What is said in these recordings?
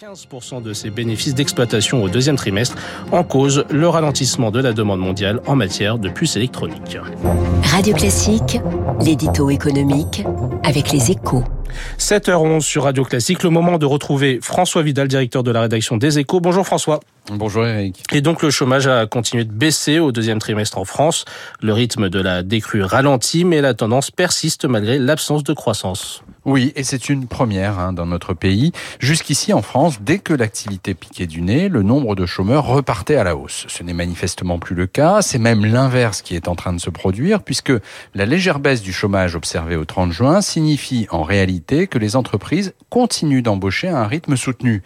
15% de ses bénéfices d'exploitation au deuxième trimestre, en cause le ralentissement de la demande mondiale en matière de puces électroniques. Radio Classique, l'édito économique avec les échos. 7h11 sur Radio Classique, le moment de retrouver François Vidal, directeur de la rédaction des échos. Bonjour François. Bonjour Eric. Et donc le chômage a continué de baisser au deuxième trimestre en France. Le rythme de la décrue ralentit, mais la tendance persiste malgré l'absence de croissance. Oui, et c'est une première hein, dans notre pays. Jusqu'ici, en France, dès que l'activité piquait du nez, le nombre de chômeurs repartait à la hausse. Ce n'est manifestement plus le cas. C'est même l'inverse qui est en train de se produire, puisque la légère baisse du chômage observée au 30 juin signifie en réalité que les entreprises continuent d'embaucher à un rythme soutenu.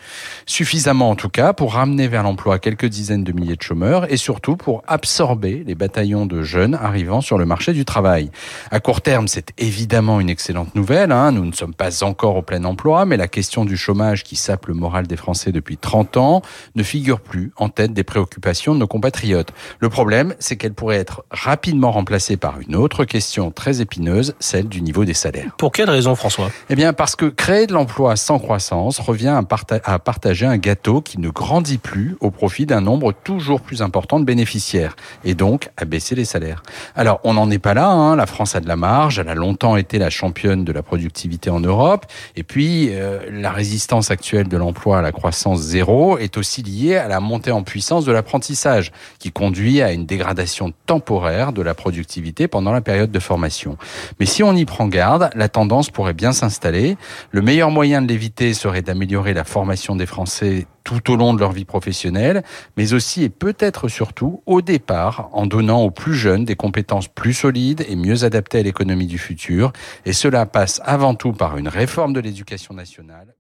Suffisamment en tout cas pour ramener vers l'emploi quelques dizaines de milliers de chômeurs et surtout pour absorber les bataillons de jeunes arrivant sur le marché du travail. À court terme, c'est évidemment une excellente nouvelle. Hein. Ne sommes pas encore au plein emploi, mais la question du chômage qui sape le moral des Français depuis 30 ans ne figure plus en tête des préoccupations de nos compatriotes. Le problème, c'est qu'elle pourrait être rapidement remplacée par une autre question très épineuse, celle du niveau des salaires. Pour quelle raison, François? Eh bien, parce que créer de l'emploi sans croissance revient à, parta à partager un gâteau qui ne grandit plus au profit d'un nombre toujours plus important de bénéficiaires, et donc à baisser les salaires. Alors, on n'en est pas là, hein. la France a de la marge, elle a longtemps été la championne de la productivité en Europe. Et puis, euh, la résistance actuelle de l'emploi à la croissance zéro est aussi liée à la montée en puissance de l'apprentissage, qui conduit à une dégradation temporaire de la productivité pendant la période de formation. Mais si on y prend garde, la tendance pourrait bien s'installer. Le meilleur moyen de l'éviter serait d'améliorer la formation des Français tout au long de leur vie professionnelle, mais aussi et peut-être surtout au départ, en donnant aux plus jeunes des compétences plus solides et mieux adaptées à l'économie du futur. Et cela passe avant tout par une réforme de l'éducation nationale.